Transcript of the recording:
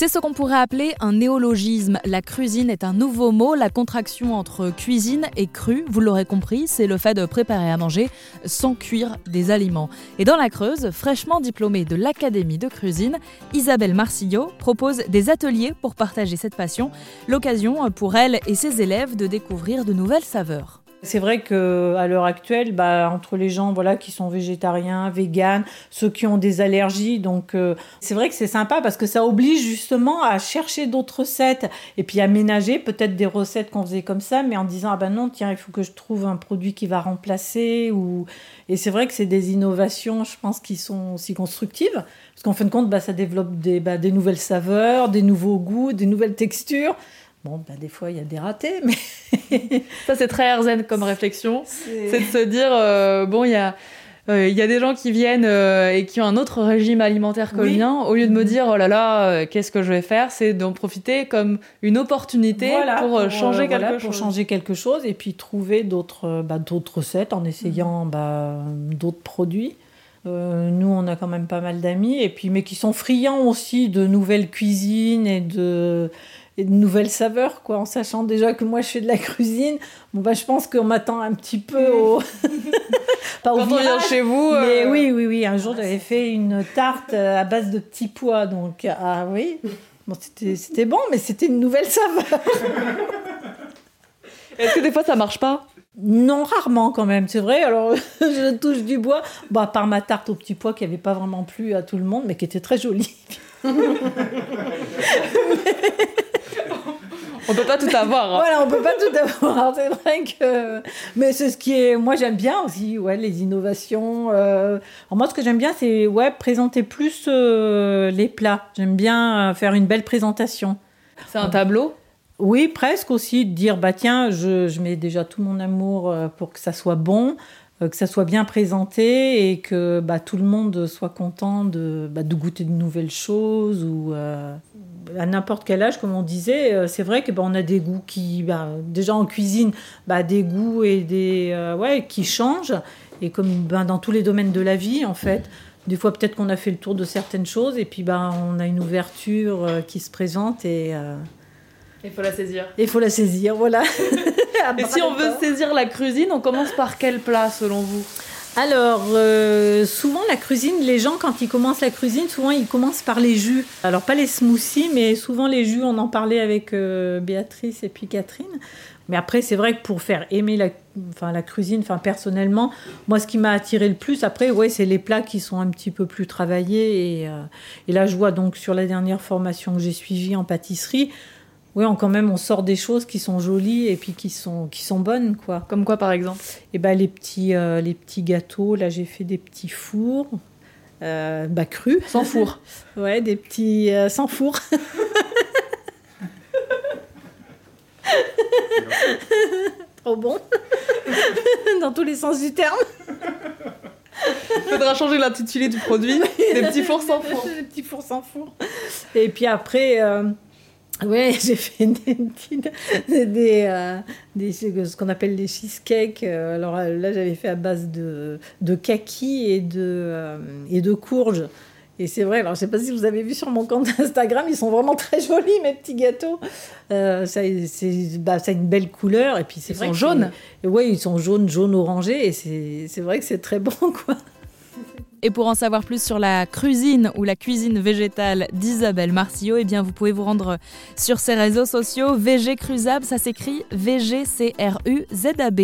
C'est ce qu'on pourrait appeler un néologisme. La cuisine est un nouveau mot, la contraction entre cuisine et cru, vous l'aurez compris, c'est le fait de préparer à manger sans cuire des aliments. Et dans la Creuse, fraîchement diplômée de l'Académie de cuisine, Isabelle Marcillo propose des ateliers pour partager cette passion, l'occasion pour elle et ses élèves de découvrir de nouvelles saveurs. C'est vrai que à l'heure actuelle, bah, entre les gens voilà qui sont végétariens, véganes, ceux qui ont des allergies, donc euh, c'est vrai que c'est sympa parce que ça oblige justement à chercher d'autres recettes et puis à ménager peut-être des recettes qu'on faisait comme ça, mais en disant ah ben non tiens il faut que je trouve un produit qui va remplacer ou et c'est vrai que c'est des innovations, je pense, qui sont aussi constructives parce qu'en fin de compte, bah, ça développe des, bah, des nouvelles saveurs, des nouveaux goûts, des nouvelles textures. Bon, ben, des fois, il y a des ratés, mais... Ça, c'est très herzen comme réflexion. C'est de se dire, euh, bon, il y a... Euh, il y a des gens qui viennent euh, et qui ont un autre régime alimentaire que le mien. Au lieu de me dire oh là là, qu'est-ce que je vais faire, c'est d'en profiter comme une opportunité pour, changer quelque chose. Pour changer quelque chose et puis trouver d'autres bah, d'autres recettes en essayant mhm. bah, d'autres produits. nous, on a quand même pas mal d'amis et puis mais qui sont friands aussi de nouvelles cuisines et de de nouvelles saveurs, quoi, en sachant déjà que moi je fais de la cuisine. Bon, bah, je pense qu'on m'attend un petit peu au. Pas au virage, chez vous. Mais euh, oui, oui, oui. Un jour, j'avais fait une tarte euh, à base de petits pois, donc ah oui. Bon, c'était bon, mais c'était une nouvelle saveur. Est-ce que des fois ça marche pas? Non, rarement quand même, c'est vrai. Alors, je touche du bois. Bon, à part ma tarte aux petits pois qui n'avait pas vraiment plu à tout le monde, mais qui était très jolie. On peut pas tout avoir. Hein. Voilà, on peut pas tout avoir. C'est vrai que. Mais c'est ce qui est. Moi, j'aime bien aussi, ouais, les innovations. Euh... moi, ce que j'aime bien, c'est ouais, présenter plus euh, les plats. J'aime bien euh, faire une belle présentation. C'est un tableau? Oui, presque aussi, de dire, bah tiens, je, je, mets déjà tout mon amour euh, pour que ça soit bon, que ça soit bien présenté et que bah, tout le monde soit content de, bah, de goûter de nouvelles choses ou à n'importe quel âge, comme on disait, euh, c'est vrai que ben, on a des goûts qui, ben, déjà en cuisine, ben, des goûts et des euh, ouais qui changent et comme ben, dans tous les domaines de la vie en fait. Des fois peut-être qu'on a fait le tour de certaines choses et puis ben on a une ouverture euh, qui se présente et il faut la saisir. Il faut la saisir, voilà. et si on veut saisir la cuisine, on commence par quel plat selon vous? Alors, euh, souvent la cuisine, les gens quand ils commencent la cuisine, souvent ils commencent par les jus. Alors pas les smoothies, mais souvent les jus, on en parlait avec euh, Béatrice et puis Catherine. Mais après, c'est vrai que pour faire aimer la, enfin, la cuisine, enfin, personnellement, moi, ce qui m'a attiré le plus, après, ouais, c'est les plats qui sont un petit peu plus travaillés. Et, euh, et là, je vois donc sur la dernière formation que j'ai suivie en pâtisserie, oui, quand même, on sort des choses qui sont jolies et puis qui sont, qui sont bonnes, quoi. Comme quoi, par exemple? Eh ben, les petits, euh, les petits gâteaux. Là, j'ai fait des petits fours, euh, bah, crus. Sans four. ouais, des petits euh, sans four. Trop bon. Dans tous les sens du terme. Faudra changer l'intitulé du produit. des petits fours sans four. Des petits fours sans four. Et puis après. Oui, j'ai fait des, des, euh, des, ce qu'on appelle des cheesecakes. Euh, alors euh, là, j'avais fait à base de, de kaki et de, et de courge. Et c'est vrai, alors je sais pas si vous avez vu sur mon compte Instagram, ils sont vraiment très jolis, mes petits gâteaux. ça, c'est, bah, ça a une belle couleur. Et puis c'est ils sont jaunes. Oui, ils sont jaunes, jaune orangés. Et c'est vrai que c'est très bon, quoi. Et pour en savoir plus sur la cuisine ou la cuisine végétale d'Isabelle Marcillo, eh bien vous pouvez vous rendre sur ses réseaux sociaux VG Cruzab, ça s'écrit V-G-C-R-U-Z-A-B.